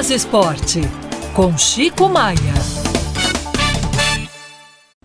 Minas Esporte, com Chico Maia.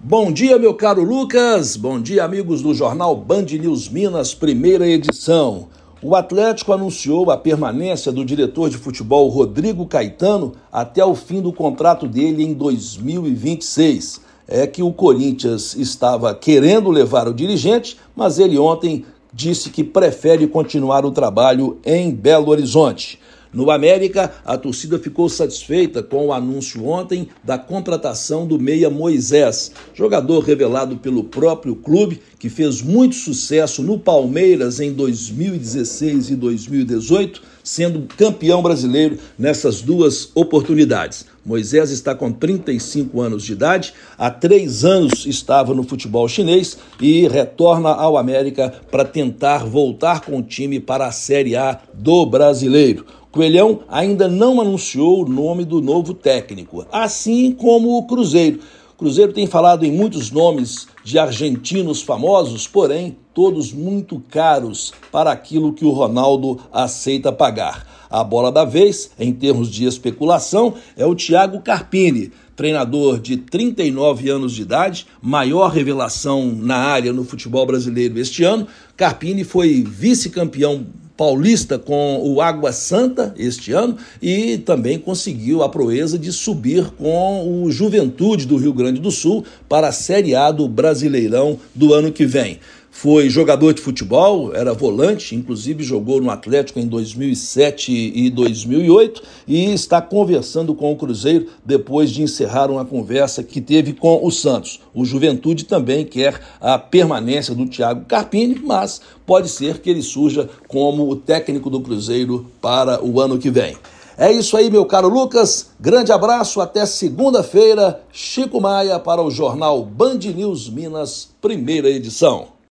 Bom dia, meu caro Lucas. Bom dia, amigos do jornal Band News Minas, primeira edição. O Atlético anunciou a permanência do diretor de futebol Rodrigo Caetano até o fim do contrato dele em 2026. É que o Corinthians estava querendo levar o dirigente, mas ele ontem disse que prefere continuar o trabalho em Belo Horizonte. No América, a torcida ficou satisfeita com o anúncio ontem da contratação do meia Moisés, jogador revelado pelo próprio clube, que fez muito sucesso no Palmeiras em 2016 e 2018, sendo campeão brasileiro nessas duas oportunidades. Moisés está com 35 anos de idade, há três anos estava no futebol chinês e retorna ao América para tentar voltar com o time para a Série A do brasileiro. Coelhão ainda não anunciou o nome do novo técnico, assim como o Cruzeiro. O Cruzeiro tem falado em muitos nomes de argentinos famosos, porém todos muito caros para aquilo que o Ronaldo aceita pagar. A bola da vez, em termos de especulação, é o Thiago Carpini, treinador de 39 anos de idade, maior revelação na área no futebol brasileiro este ano. Carpini foi vice-campeão paulista com o Água Santa este ano e também conseguiu a proeza de subir com o Juventude do Rio Grande do Sul para a Série A do Brasileirão do ano que vem. Foi jogador de futebol, era volante, inclusive jogou no Atlético em 2007 e 2008 e está conversando com o Cruzeiro depois de encerrar uma conversa que teve com o Santos. O Juventude também quer a permanência do Thiago Carpini, mas pode ser que ele surja como o técnico do Cruzeiro para o ano que vem. É isso aí, meu caro Lucas. Grande abraço, até segunda-feira. Chico Maia para o jornal Band News Minas, primeira edição.